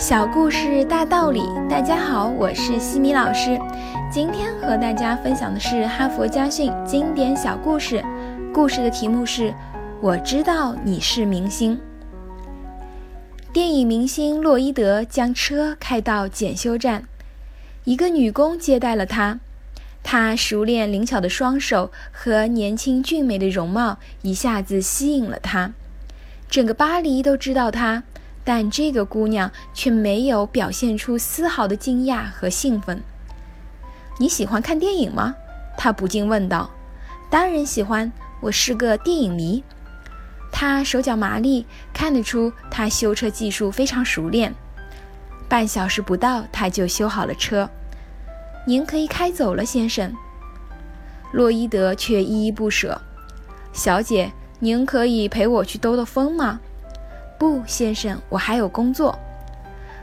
小故事大道理，大家好，我是西米老师。今天和大家分享的是哈佛家训经典小故事，故事的题目是“我知道你是明星”。电影明星洛伊德将车开到检修站，一个女工接待了他。她熟练灵巧的双手和年轻俊美的容貌一下子吸引了他，整个巴黎都知道他。但这个姑娘却没有表现出丝毫的惊讶和兴奋。你喜欢看电影吗？她不禁问道。当然喜欢，我是个电影迷。她手脚麻利，看得出她修车技术非常熟练。半小时不到，她就修好了车。您可以开走了，先生。洛伊德却依依不舍。小姐，您可以陪我去兜兜风吗？不，先生，我还有工作。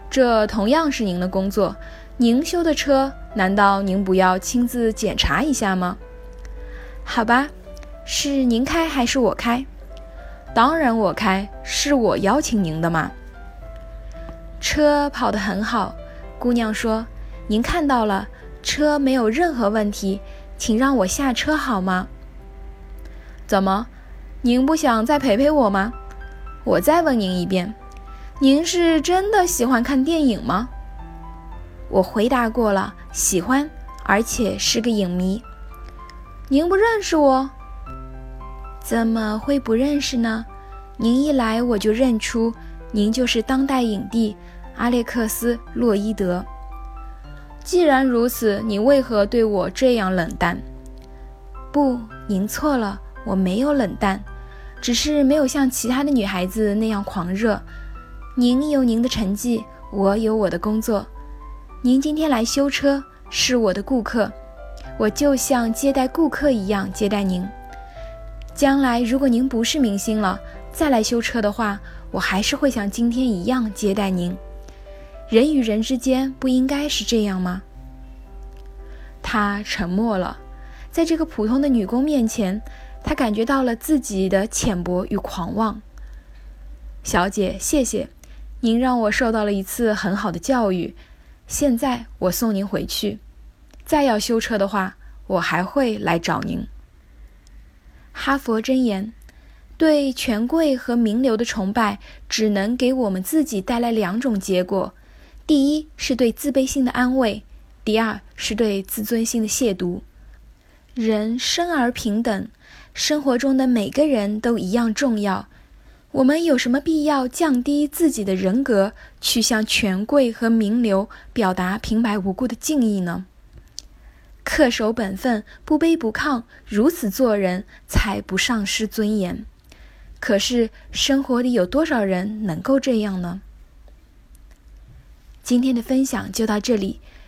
这同样是您的工作。您修的车，难道您不要亲自检查一下吗？好吧，是您开还是我开？当然我开，是我邀请您的嘛。车跑得很好，姑娘说：“您看到了，车没有任何问题，请让我下车好吗？”怎么，您不想再陪陪我吗？我再问您一遍，您是真的喜欢看电影吗？我回答过了，喜欢，而且是个影迷。您不认识我？怎么会不认识呢？您一来我就认出，您就是当代影帝阿列克斯·洛伊德。既然如此，你为何对我这样冷淡？不，您错了，我没有冷淡。只是没有像其他的女孩子那样狂热。您有您的成绩，我有我的工作。您今天来修车，是我的顾客，我就像接待顾客一样接待您。将来如果您不是明星了，再来修车的话，我还是会像今天一样接待您。人与人之间不应该是这样吗？他沉默了，在这个普通的女工面前。他感觉到了自己的浅薄与狂妄。小姐，谢谢，您让我受到了一次很好的教育。现在我送您回去。再要修车的话，我还会来找您。哈佛箴言：对权贵和名流的崇拜，只能给我们自己带来两种结果：第一是对自卑心的安慰；第二是对自尊心的亵渎。人生而平等。生活中的每个人都一样重要，我们有什么必要降低自己的人格，去向权贵和名流表达平白无故的敬意呢？恪守本分，不卑不亢，如此做人才不丧失尊严。可是生活里有多少人能够这样呢？今天的分享就到这里。